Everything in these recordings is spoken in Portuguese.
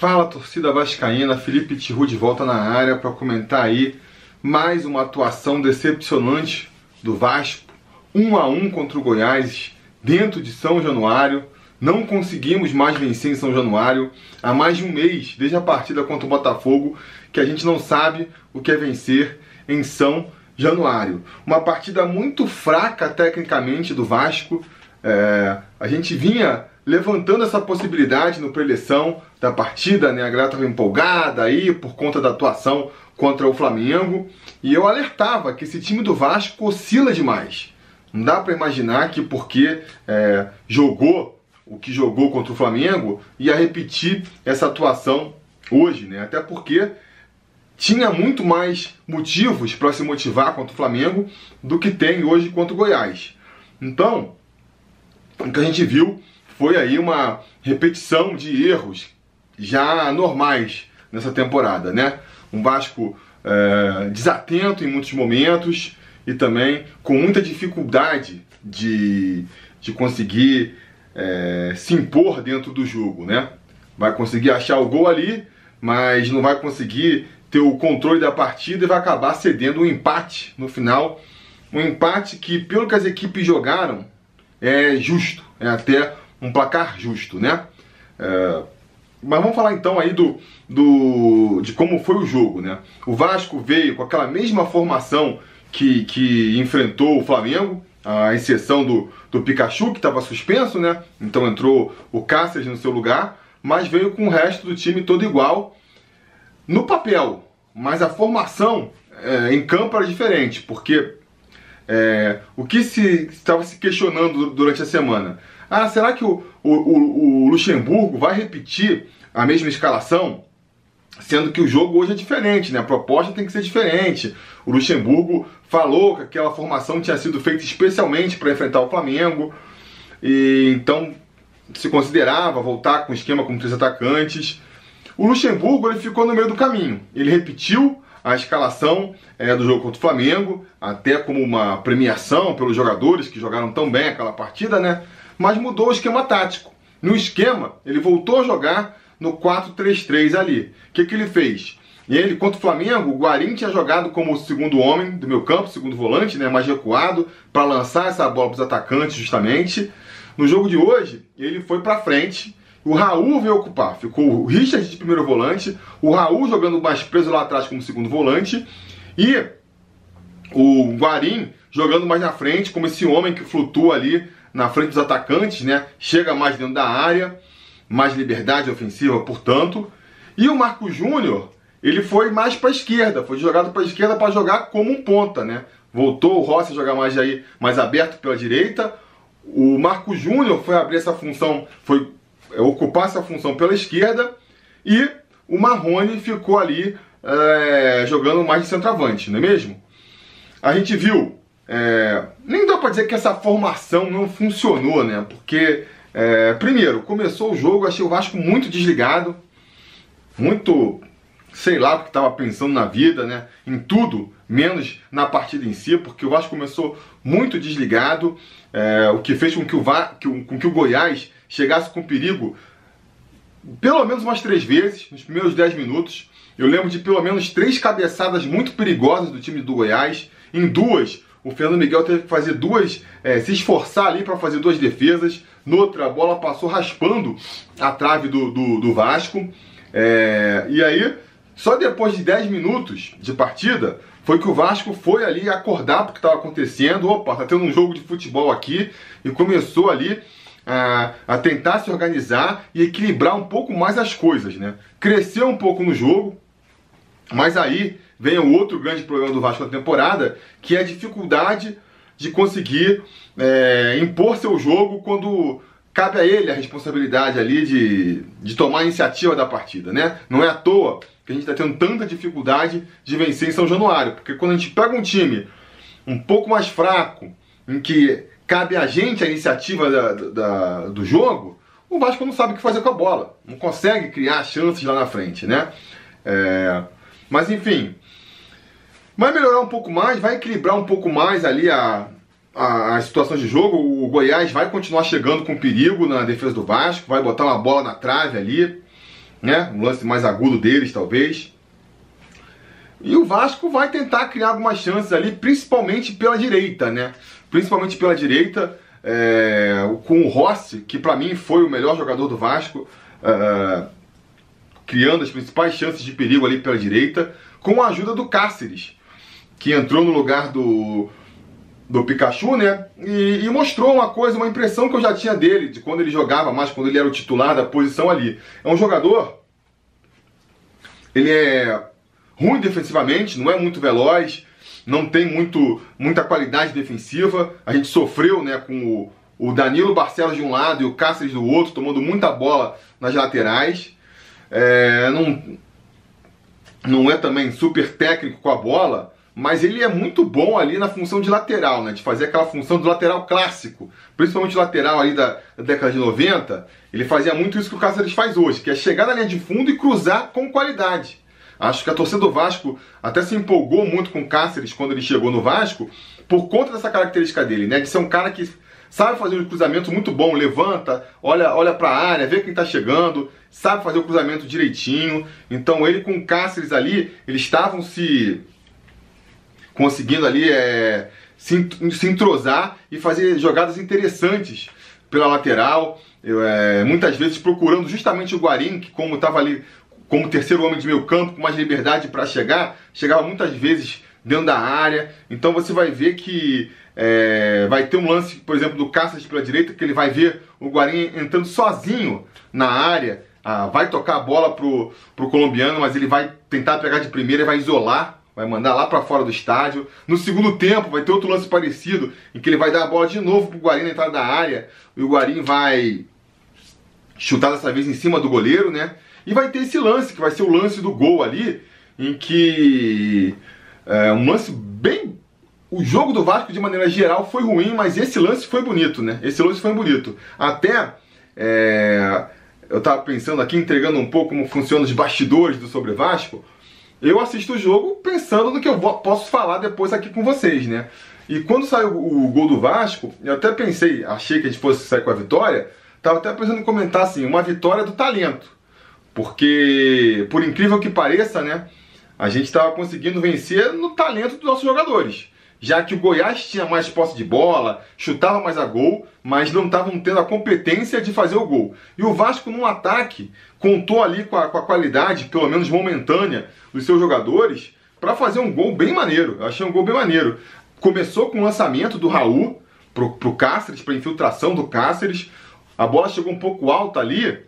Fala torcida vascaína, Felipe Tiru de volta na área para comentar aí mais uma atuação decepcionante do Vasco, um a um contra o Goiás dentro de São Januário. Não conseguimos mais vencer em São Januário há mais de um mês, desde a partida contra o Botafogo, que a gente não sabe o que é vencer em São Januário. Uma partida muito fraca tecnicamente do Vasco. É, a gente vinha levantando essa possibilidade no preleção da partida, né? A galera estava empolgada aí por conta da atuação contra o Flamengo. E eu alertava que esse time do Vasco oscila demais. Não dá para imaginar que porque é, jogou o que jogou contra o Flamengo ia repetir essa atuação hoje, né? Até porque tinha muito mais motivos para se motivar contra o Flamengo do que tem hoje contra o Goiás. Então, o que a gente viu foi aí uma repetição de erros já normais nessa temporada, né? Um Vasco é, desatento em muitos momentos e também com muita dificuldade de, de conseguir é, se impor dentro do jogo, né? Vai conseguir achar o gol ali, mas não vai conseguir ter o controle da partida e vai acabar cedendo um empate no final. Um empate que, pelo que as equipes jogaram, é justo, é até um placar justo, né? É, mas vamos falar então aí do, do, de como foi o jogo, né? O Vasco veio com aquela mesma formação que, que enfrentou o Flamengo, a exceção do, do Pikachu, que estava suspenso, né? Então entrou o Cáceres no seu lugar, mas veio com o resto do time todo igual no papel. Mas a formação é, em campo era diferente, porque é, o que se estava se questionando durante a semana? Ah, será que o, o, o, o Luxemburgo vai repetir a mesma escalação? Sendo que o jogo hoje é diferente, né? A proposta tem que ser diferente. O Luxemburgo falou que aquela formação tinha sido feita especialmente para enfrentar o Flamengo. E então se considerava voltar com um esquema com três atacantes. O Luxemburgo ele ficou no meio do caminho. Ele repetiu a escalação é, do jogo contra o Flamengo, até como uma premiação pelos jogadores que jogaram tão bem aquela partida, né? Mas mudou o esquema tático. No esquema, ele voltou a jogar no 4-3-3 ali. O que, que ele fez? Ele, contra o Flamengo, o Guarim tinha jogado como segundo homem do meu campo, segundo volante, né, mais recuado, para lançar essa bola para os atacantes, justamente. No jogo de hoje, ele foi para frente. O Raul veio ocupar. Ficou o Richard de primeiro volante, o Raul jogando mais preso lá atrás como segundo volante e o Guarim jogando mais na frente, como esse homem que flutua ali na frente dos atacantes, né? Chega mais dentro da área, mais liberdade ofensiva, portanto. E o Marco Júnior, ele foi mais para esquerda, foi jogado para esquerda para jogar como um ponta, né? Voltou o Rossi a jogar mais aí, mais aberto pela direita. O Marco Júnior foi abrir essa função, foi é, ocupar essa função pela esquerda e o Marrone ficou ali é, jogando mais de centroavante, não é mesmo? A gente viu é, nem dá para dizer que essa formação não funcionou, né? Porque, é, primeiro, começou o jogo, achei o Vasco muito desligado, muito, sei lá, porque estava pensando na vida, né? Em tudo, menos na partida em si, porque o Vasco começou muito desligado, é, o que fez com que o, Va com que o Goiás chegasse com perigo pelo menos umas três vezes, nos primeiros dez minutos. Eu lembro de pelo menos três cabeçadas muito perigosas do time do Goiás. Em duas, o Fernando Miguel teve que fazer duas, é, se esforçar ali para fazer duas defesas. Noutra, a bola passou raspando a trave do, do, do Vasco. É, e aí, só depois de 10 minutos de partida, foi que o Vasco foi ali acordar porque estava acontecendo. Opa, tá tendo um jogo de futebol aqui. E começou ali a, a, tentar se organizar e equilibrar um pouco mais as coisas, né? Cresceu um pouco no jogo, mas aí vem o outro grande problema do Vasco na temporada, que é a dificuldade de conseguir é, impor seu jogo quando cabe a ele a responsabilidade ali de, de tomar a iniciativa da partida, né? Não é à toa que a gente está tendo tanta dificuldade de vencer em São Januário, porque quando a gente pega um time um pouco mais fraco, em que cabe a gente a iniciativa da, da, do jogo, o Vasco não sabe o que fazer com a bola, não consegue criar chances lá na frente, né? É, mas enfim, vai melhorar um pouco mais, vai equilibrar um pouco mais ali a, a, a situação de jogo. O Goiás vai continuar chegando com perigo na defesa do Vasco, vai botar uma bola na trave ali. né? Um lance mais agudo deles, talvez. E o Vasco vai tentar criar algumas chances ali, principalmente pela direita, né? Principalmente pela direita, é, com o Rossi, que para mim foi o melhor jogador do Vasco, é, criando as principais chances de perigo ali pela direita, com a ajuda do Cáceres, que entrou no lugar do, do Pikachu, né? E, e, mostrou uma coisa, uma impressão que eu já tinha dele, de quando ele jogava mais, quando ele era o titular da posição ali. É um jogador. Ele é ruim defensivamente, não é muito veloz, não tem muito, muita qualidade defensiva. A gente sofreu né, com o, o Danilo Barcelos de um lado e o Cáceres do outro, tomando muita bola nas laterais. É, não, não é também super técnico com a bola, mas ele é muito bom ali na função de lateral, né? De fazer aquela função do lateral clássico, principalmente lateral aí da, da, década de 90. Ele fazia muito isso que o Cáceres faz hoje, que é chegar na linha de fundo e cruzar com qualidade. Acho que a torcida do Vasco até se empolgou muito com o Cáceres quando ele chegou no Vasco, por conta dessa característica dele, né? De ser um cara que sabe fazer um cruzamento muito bom, levanta, olha, olha para a área, vê quem está chegando, sabe fazer o cruzamento direitinho. Então ele com o Cáceres ali, eles estavam se conseguindo ali é, se, entrosar e fazer jogadas interessantes pela lateral. É, muitas vezes procurando justamente o Guarim, que como estava ali como terceiro homem de meio campo, com mais liberdade para chegar, chegava muitas vezes dentro da área. Então você vai ver que é, vai ter um lance, por exemplo, do Cáceres pela direita, que ele vai ver o Guarim entrando sozinho na área, ah, vai tocar a bola pro, pro colombiano, mas ele vai tentar pegar de primeira e vai isolar vai mandar lá para fora do estádio. No segundo tempo vai ter outro lance parecido, em que ele vai dar a bola de novo pro Guarim na entrada da área, e o Guarim vai chutar dessa vez em cima do goleiro, né? E vai ter esse lance, que vai ser o lance do gol ali, em que é um lance bem o jogo do Vasco de maneira geral foi ruim, mas esse lance foi bonito, né? Esse lance foi bonito. Até é, eu estava pensando aqui, entregando um pouco como funcionam os bastidores do Sobre Vasco eu assisto o jogo pensando no que eu posso falar depois aqui com vocês, né? E quando saiu o gol do Vasco, eu até pensei, achei que a gente fosse sair com a vitória, tava até pensando em comentar assim, uma vitória do talento. Porque, por incrível que pareça, né? A gente estava conseguindo vencer no talento dos nossos jogadores já que o Goiás tinha mais posse de bola, chutava mais a gol, mas não estavam tendo a competência de fazer o gol. E o Vasco, no ataque, contou ali com a, com a qualidade, pelo menos momentânea, dos seus jogadores para fazer um gol bem maneiro. Eu achei um gol bem maneiro. Começou com o lançamento do Raul pro, pro Cáceres, para infiltração do Cáceres. A bola chegou um pouco alta ali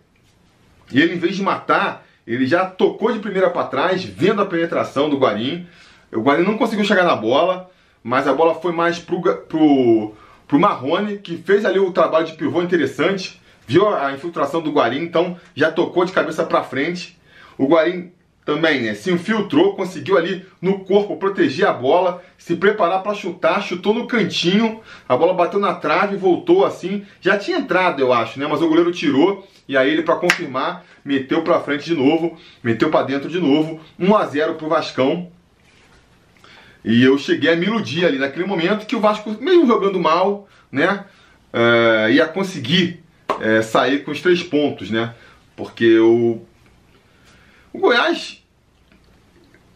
e ele, em vez de matar, ele já tocou de primeira para trás, vendo a penetração do Guarim. O Guarim não conseguiu chegar na bola mas a bola foi mais pro, pro, pro Marrone, que fez ali o trabalho de pivô interessante, viu a infiltração do Guarim, então já tocou de cabeça para frente. O Guarim também né, se infiltrou, conseguiu ali no corpo proteger a bola, se preparar para chutar, chutou no cantinho, a bola bateu na trave, voltou assim, já tinha entrado eu acho, né, mas o goleiro tirou e aí ele para confirmar meteu para frente de novo, meteu para dentro de novo, 1 a 0 pro Vascão. E eu cheguei a me iludir ali naquele momento que o Vasco, mesmo jogando mal, né, uh, ia conseguir uh, sair com os três pontos, né? Porque o, o Goiás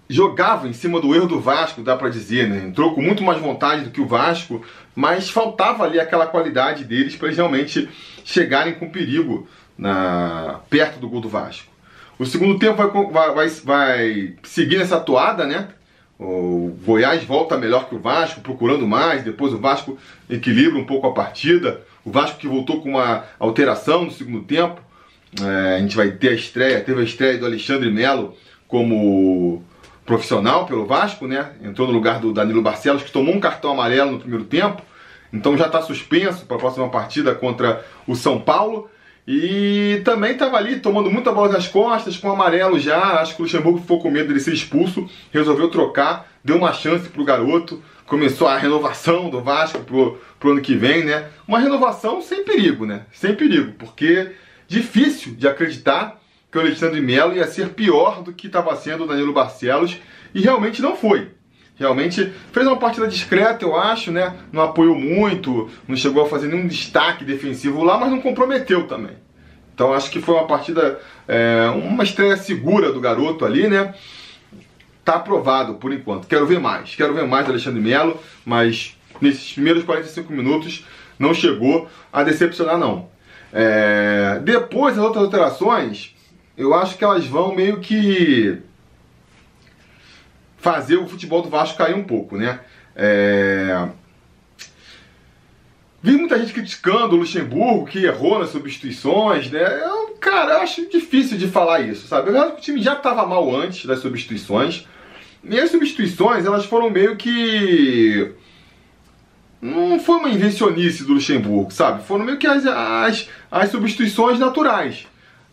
jogava em cima do erro do Vasco, dá para dizer, né? Entrou com muito mais vontade do que o Vasco, mas faltava ali aquela qualidade deles para eles realmente chegarem com perigo na perto do gol do Vasco. O segundo tempo vai, vai, vai seguir nessa toada, né? O Goiás volta melhor que o Vasco, procurando mais. Depois o Vasco equilibra um pouco a partida. O Vasco que voltou com uma alteração no segundo tempo. É, a gente vai ter a estreia, teve a estreia do Alexandre Melo como profissional pelo Vasco, né? Entrou no lugar do Danilo Barcelos, que tomou um cartão amarelo no primeiro tempo. Então já está suspenso para a próxima partida contra o São Paulo. E também estava ali tomando muita bola nas costas, com amarelo já. Acho que o Luxemburgo ficou com medo de ser expulso, resolveu trocar, deu uma chance pro garoto. Começou a renovação do Vasco pro, pro ano que vem, né? Uma renovação sem perigo, né? Sem perigo, porque difícil de acreditar que o Alexandre Melo ia ser pior do que estava sendo o Danilo Barcelos, e realmente não foi. Realmente fez uma partida discreta, eu acho, né? Não apoiou muito, não chegou a fazer nenhum destaque defensivo lá, mas não comprometeu também. Então acho que foi uma partida, é, uma estreia segura do garoto ali, né? Tá aprovado por enquanto. Quero ver mais, quero ver mais do Alexandre Melo, mas nesses primeiros 45 minutos não chegou a decepcionar não. É, depois as outras alterações, eu acho que elas vão meio que fazer o futebol do Vasco cair um pouco, né? É... Vi muita gente criticando o Luxemburgo, que errou nas substituições, né? Eu, cara, eu acho difícil de falar isso, sabe? Eu acho que o time já estava mal antes das substituições. E as substituições, elas foram meio que. Não foi uma invencionice do Luxemburgo, sabe? Foram meio que as, as, as substituições naturais.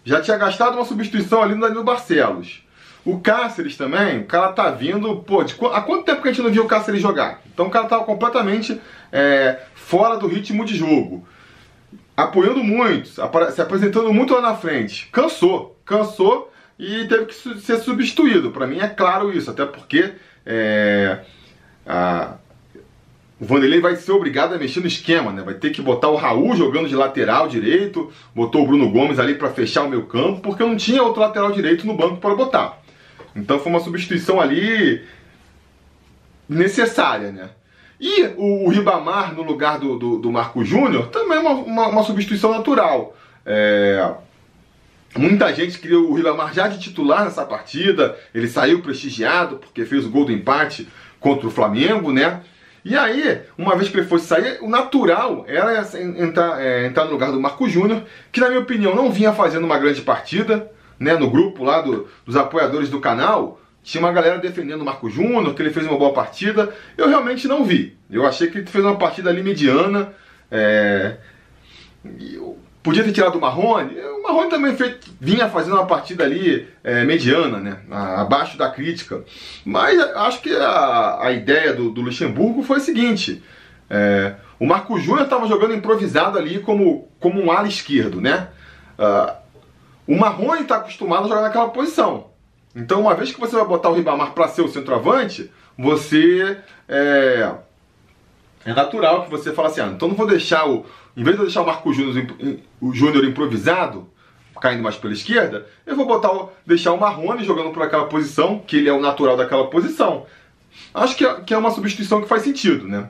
Já tinha gastado uma substituição ali no Barcelos. O Cáceres também, o cara tá vindo, pô, de, há quanto tempo que a gente não viu o Cáceres jogar? Então o cara tava completamente é, fora do ritmo de jogo. Apoiando muito, se apresentando muito lá na frente. Cansou, cansou e teve que ser substituído. Para mim é claro isso, até porque é, a, o Vanderlei vai ser obrigado a mexer no esquema, né? Vai ter que botar o Raul jogando de lateral direito, botou o Bruno Gomes ali para fechar o meu campo, porque não tinha outro lateral direito no banco para botar. Então foi uma substituição ali necessária, né? E o, o Ribamar no lugar do, do, do Marco Júnior também é uma, uma, uma substituição natural. É, Muita gente queria o Ribamar já de titular nessa partida. Ele saiu prestigiado porque fez o gol do empate contra o Flamengo, né? E aí, uma vez que ele fosse sair, o natural era entrar, é, entrar no lugar do Marco Júnior, que na minha opinião não vinha fazendo uma grande partida né, no grupo lá do, dos apoiadores do canal, tinha uma galera defendendo o Marco Júnior, que ele fez uma boa partida. Eu realmente não vi. Eu achei que ele fez uma partida ali mediana. É... Podia ter tirado o Marrone. O Marrone também fez, vinha fazendo uma partida ali é, mediana, né? abaixo da crítica. Mas acho que a, a ideia do, do Luxemburgo foi a seguinte: é, o Marco Júnior estava jogando improvisado ali como, como um ala esquerdo, né? Uh, o Marrone está acostumado a jogar naquela posição. Então, uma vez que você vai botar o Ribamar para ser o centroavante, você é, é natural que você fale assim: ah, então não vou deixar o. Em vez de eu deixar o Marco Júnior, o Júnior improvisado, caindo mais pela esquerda, eu vou botar o, deixar o Marrone jogando por aquela posição, que ele é o natural daquela posição. Acho que é, que é uma substituição que faz sentido, né?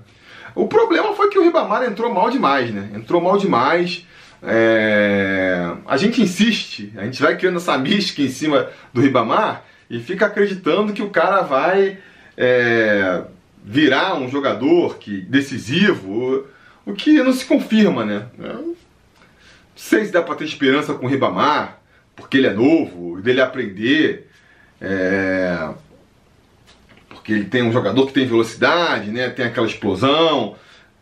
O problema foi que o Ribamar entrou mal demais, né? Entrou mal demais. É... A gente insiste, a gente vai criando essa mística em cima do Ribamar e fica acreditando que o cara vai é... virar um jogador que decisivo, o que não se confirma, né? não sei se dá para ter esperança com o Ribamar, porque ele é novo, dele aprender. É... Porque ele tem um jogador que tem velocidade, né? tem aquela explosão,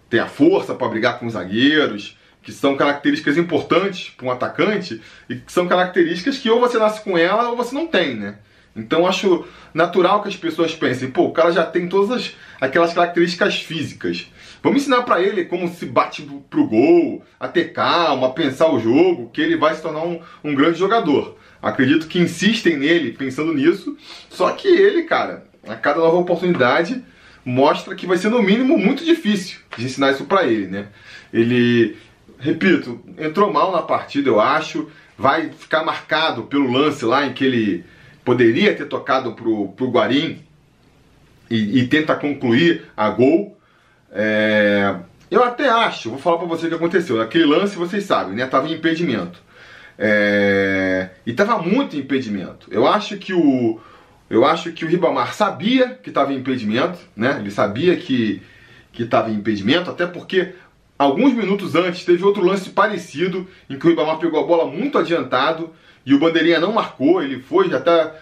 tem a força para brigar com os zagueiros que são características importantes para um atacante e que são características que ou você nasce com ela ou você não tem, né? Então acho natural que as pessoas pensem, pô, o cara já tem todas as, aquelas características físicas. Vamos ensinar para ele como se bate pro gol, a ter calma, a pensar o jogo, que ele vai se tornar um, um grande jogador. Acredito que insistem nele pensando nisso, só que ele, cara, a cada nova oportunidade mostra que vai ser no mínimo muito difícil de ensinar isso para ele, né? Ele repito, entrou mal na partida, eu acho. Vai ficar marcado pelo lance lá em que ele poderia ter tocado pro, pro Guarim e, e tenta concluir a gol. É, eu até acho, vou falar para você o que aconteceu. Naquele lance, vocês sabem, né? Tava em impedimento. É, e tava muito impedimento. Eu acho que o eu acho que o Ribamar sabia que estava em impedimento, né? Ele sabia que que estava em impedimento, até porque Alguns minutos antes, teve outro lance parecido, em que o Ribamar pegou a bola muito adiantado e o Bandeirinha não marcou, ele foi, já tá.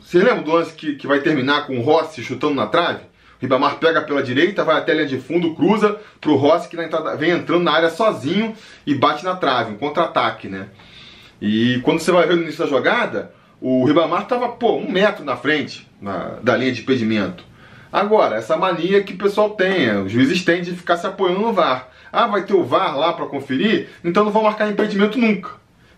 Você lembra do lance que, que vai terminar com o Rossi chutando na trave? O Ribamar pega pela direita, vai até a linha de fundo, cruza pro Rossi que entrada, vem entrando na área sozinho e bate na trave, um contra-ataque, né? E quando você vai ver no início da jogada, o Ribamar estava, pô, um metro na frente na, da linha de impedimento. Agora, essa mania que o pessoal tem, os juízes têm de ficar se apoiando no VAR. Ah, vai ter o VAR lá para conferir? Então não vão marcar impedimento nunca.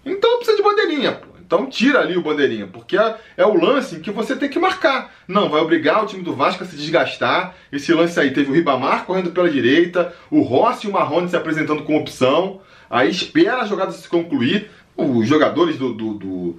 Então precisa de bandeirinha, pô. Então tira ali o bandeirinha, porque é, é, o lance em que você tem que marcar. Não, vai obrigar o time do Vasco a se desgastar. Esse lance aí teve o Ribamar correndo pela direita, o Rossi e o Marrone se apresentando com opção. Aí espera a jogada se concluir. os jogadores do, do, do,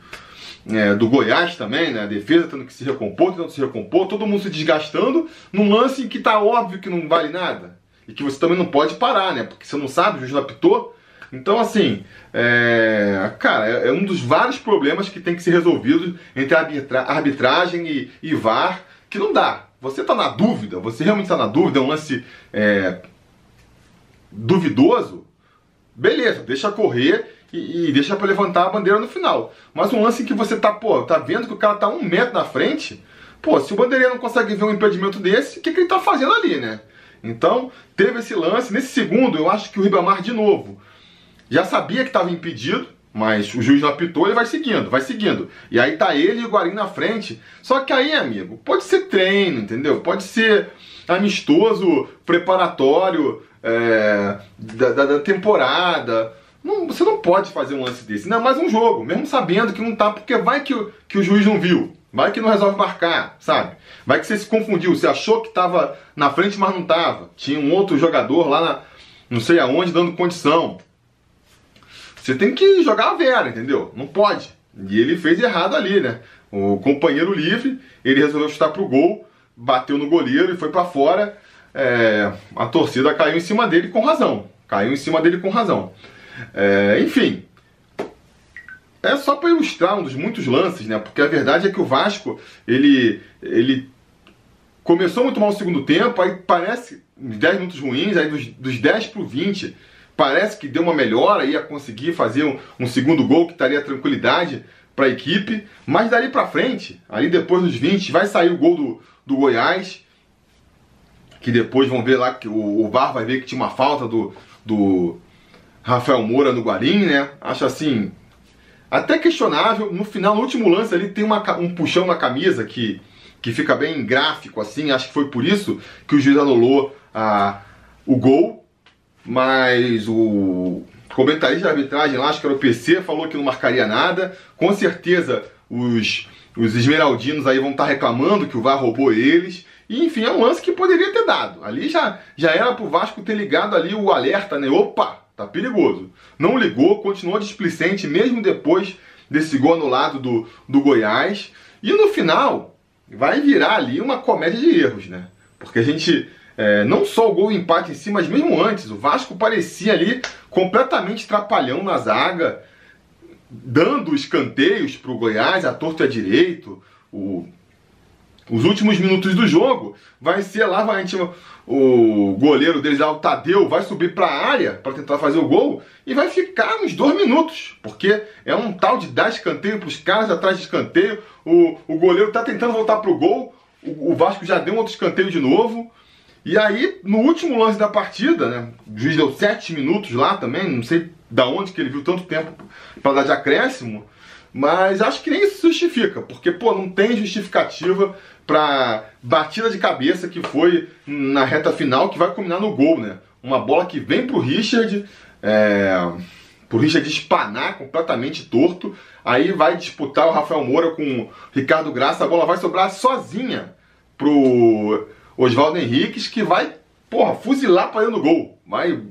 é, do Goiás também, né? A defesa tendo que se recompor, que se recompor, todo mundo se desgastando num lance que tá óbvio que não vale nada. E que você também não pode parar, né? Porque você não sabe, o juiz apitou. Então, assim, é, cara, é, é, um dos vários problemas que tem que ser resolvido entre arbitra arbitragem e, e VAR, que não dá. Você está na dúvida, você realmente está na dúvida, é um lance é, duvidoso, beleza, deixa correr e, e deixa para levantar a bandeira no final. Mas um lance que você tá, pô, tá vendo que o cara tá um metro na frente, pô, se o bandeirinha não consegue ver um impedimento desse, o que, que ele tá fazendo ali, né? Então, teve esse lance. Nesse segundo, eu acho que o Ribamar, de novo, já sabia que estava impedido, mas o juiz não apitou, ele vai seguindo, vai seguindo. E aí tá ele e o Guarim na frente. Só que aí, amigo, pode ser treino, entendeu? Pode ser amistoso, preparatório é, da, da, da, temporada. Não, você não pode fazer um lance desse. Não, mais um jogo, mesmo sabendo que não tá, porque vai que, que o juiz não viu. Vai que não resolve marcar, sabe? Vai que você se confundiu, você achou que estava na frente, mas não estava. Tinha um outro jogador lá na, não sei aonde dando condição. Você tem que jogar a vera, entendeu? Não pode. E ele fez errado ali, né? O companheiro livre, ele resolveu chutar pro gol, bateu no goleiro e foi para fora. É, a torcida caiu em cima dele com razão. Caiu em cima dele com razão. É, enfim, é só para ilustrar um dos muitos lances, né? Porque a verdade é que o Vasco, ele, ele começou muito mal o segundo tempo, aí parece 10 minutos ruins, aí dos, dos 10 para o 20 Parece que deu uma melhora, ia conseguir fazer um, um segundo gol que estaria tranquilidade para a equipe. Mas dali para frente, ali depois dos 20, vai sair o gol do, do Goiás. Que depois vão ver lá que o, o VAR vai ver que tinha uma falta do, do Rafael Moura no Guarim, né? Acho assim, até questionável. No final, no último lance ali, tem uma, um puxão na camisa que, que fica bem gráfico assim. Acho que foi por isso que o juiz anulou a, o gol mas o comentarista de arbitragem lá, acho que era o PC, falou que não marcaria nada. Com certeza os, os esmeraldinos aí vão estar reclamando que o VAR roubou eles. E enfim, é um lance que poderia ter dado. Ali já, já era pro Vasco ter ligado ali o alerta, né? Opa, tá perigoso. Não ligou, continuou displicente mesmo depois desse gol anulado do, do Goiás. E no final, vai virar ali uma comédia de erros, né? Porque a gente é, não só o gol e empate em si, mas mesmo antes, o Vasco parecia ali completamente trapalhão na zaga, dando escanteios para o Goiás, a torto e a direito. O, os últimos minutos do jogo vai ser lá, vai, gente, o goleiro deles, o Tadeu, vai subir para a área para tentar fazer o gol e vai ficar uns dois minutos, porque é um tal de dar escanteio para os caras atrás de escanteio. O, o goleiro está tentando voltar para o gol, o Vasco já deu um outro escanteio de novo. E aí, no último lance da partida, né? O juiz deu 7 minutos lá também, não sei da onde que ele viu tanto tempo para dar de acréscimo, mas acho que nem isso justifica, porque, pô, não tem justificativa para batida de cabeça que foi na reta final que vai culminar no gol, né? Uma bola que vem pro Richard, é, pro Richard espanar completamente torto, aí vai disputar o Rafael Moura com o Ricardo Graça, a bola vai sobrar sozinha pro Oswaldo Henriques, que vai, porra, fuzilar para dentro do gol. Vai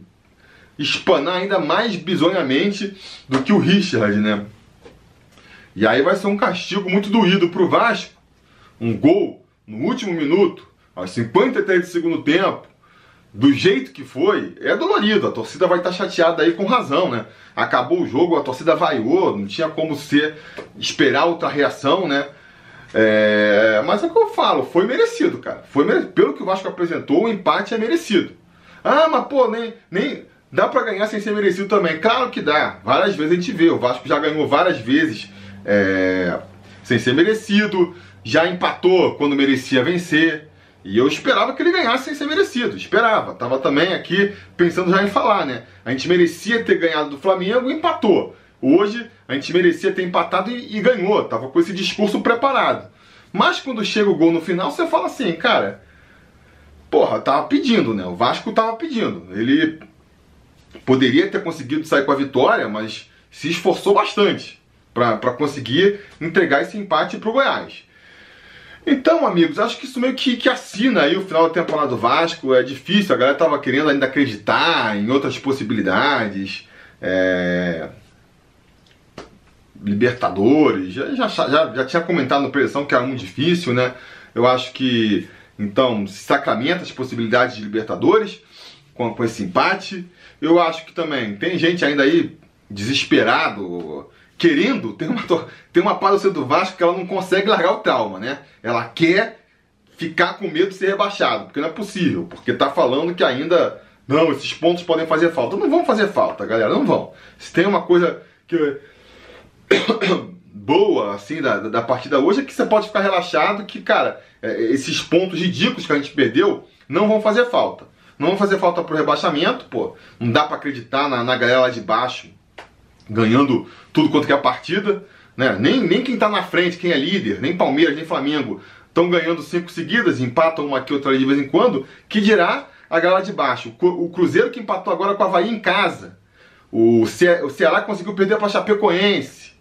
espanar ainda mais bizonhamente do que o Richard, né? E aí vai ser um castigo muito doído pro Vasco. Um gol no último minuto, aos 53 do segundo tempo, do jeito que foi, é dolorido. A torcida vai estar tá chateada aí com razão, né? Acabou o jogo, a torcida vaiou, não tinha como ser esperar outra reação, né? É, mas é o que eu falo, foi merecido, cara. Foi merecido. Pelo que o Vasco apresentou, o empate é merecido. Ah, mas pô, nem, nem dá para ganhar sem ser merecido também. Claro que dá. Várias vezes a gente vê. O Vasco já ganhou várias vezes é, sem ser merecido. Já empatou quando merecia vencer. E eu esperava que ele ganhasse sem ser merecido. Esperava. Tava também aqui pensando já em falar, né? A gente merecia ter ganhado do Flamengo e empatou. Hoje a gente merecia ter empatado e, e ganhou, tava com esse discurso preparado. Mas quando chega o gol no final, você fala assim, cara, porra, tava pedindo, né? O Vasco tava pedindo. Ele poderia ter conseguido sair com a vitória, mas se esforçou bastante para conseguir entregar esse empate para o Goiás. Então, amigos, acho que isso meio que, que assina aí o final da temporada do Vasco. É difícil, a galera tava querendo ainda acreditar em outras possibilidades. É Libertadores, já, já, já, já tinha comentado no preleção que era muito difícil, né? Eu acho que então se sacramenta as possibilidades de Libertadores com, com esse empate. Eu acho que também tem gente ainda aí desesperado, querendo, tem uma, tem uma parte do Vasco que ela não consegue largar o trauma, né? Ela quer ficar com medo de ser rebaixado, porque não é possível, porque tá falando que ainda não, esses pontos podem fazer falta. Não vão fazer falta, galera, não vão. Se tem uma coisa que boa assim da, da partida hoje é que você pode ficar relaxado que, cara, é, esses pontos ridículos que a gente perdeu não vão fazer falta. Não vão fazer falta pro rebaixamento, pô. Não dá para acreditar na, na galera lá de baixo ganhando tudo quanto que é a partida. Né? Nem, nem quem tá na frente, quem é líder, nem Palmeiras, nem Flamengo estão ganhando cinco seguidas, empatam uma aqui, outra ali de vez em quando, que dirá a galera de baixo. O Cruzeiro que empatou agora com a Havaí em casa. O, Ce o Ceará conseguiu perder para Chapecoense.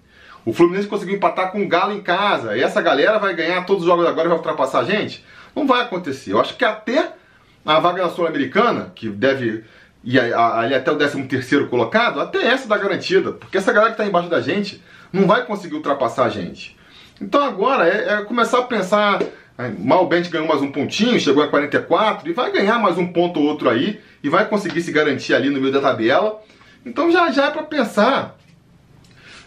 O Fluminense conseguiu empatar com o Galo em casa. E essa galera vai ganhar todos os jogos agora e vai ultrapassar a gente? Não vai acontecer. Eu acho que até a vaga na Sul-Americana, que deve ir ali até o 13 terceiro colocado, até essa dá garantida. Porque essa galera que está embaixo da gente não vai conseguir ultrapassar a gente. Então agora é, é começar a pensar Mal Bent ganhou mais um pontinho, chegou a 44 e vai ganhar mais um ponto ou outro aí e vai conseguir se garantir ali no meio da tabela. Então já já é para pensar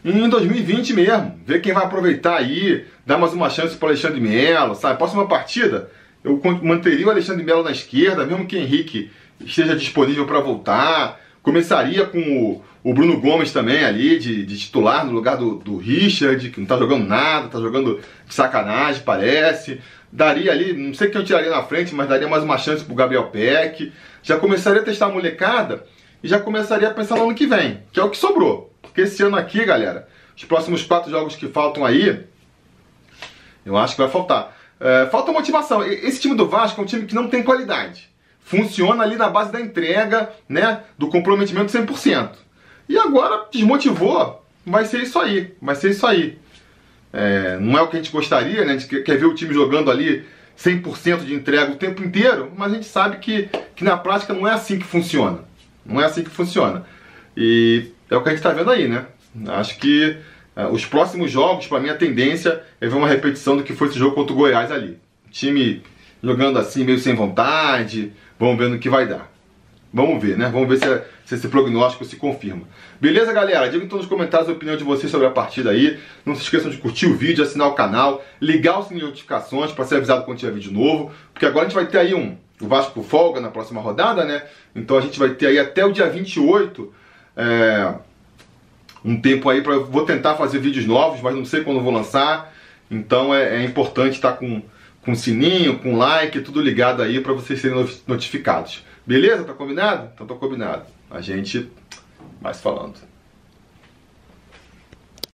em 2020 mesmo, ver quem vai aproveitar aí, dar mais uma chance para Alexandre Melo, sabe? Próxima partida, eu manteria o Alexandre Melo na esquerda, mesmo que Henrique esteja disponível para voltar. Começaria com o, o, Bruno Gomes também ali, de, de titular no lugar do, do, Richard, que não tá jogando nada, tá jogando de sacanagem, parece. Daria ali, não sei quem eu tiraria na frente, mas daria mais uma chance pro Gabriel Peck. Já começaria a testar a molecada e já começaria a pensar no ano que vem, que é o que sobrou. Porque esse ano aqui, galera, os próximos quatro jogos que faltam aí, eu acho que vai faltar. É, falta motivação. Esse time do Vasco é um time que não tem qualidade funciona ali na base da entrega, né, do comprometimento 100%. E agora desmotivou, vai ser isso aí, vai ser isso aí. É, não é o que a gente gostaria, né, a gente quer ver o time jogando ali 100% de entrega o tempo inteiro, mas a gente sabe que, que na prática não é assim que funciona. Não é assim que funciona. E é o que a gente está vendo aí, né? Acho que é, os próximos jogos, para mim, a tendência é ver uma repetição do que foi esse jogo contra o Goiás ali. time jogando assim, meio sem vontade, Vamos ver no que vai dar. Vamos ver, né? Vamos ver se, se, esse prognóstico se confirma. Beleza, galera? Diga então nos comentários a opinião de vocês sobre a partida aí. Não se esqueçam de curtir o vídeo, assinar o canal, ligar o sininho de notificações para ser avisado quando tiver vídeo novo. Porque agora a gente vai ter aí um o Vasco folga na próxima rodada, né? Então a gente vai ter aí até o dia 28 é, um tempo aí para vou tentar fazer vídeos novos, mas não sei quando vou lançar. Então é, é importante estar tá com com sininho, com like, tudo ligado aí para vocês serem notificados. Beleza? Tá combinado? Então tá combinado. A gente vai falando.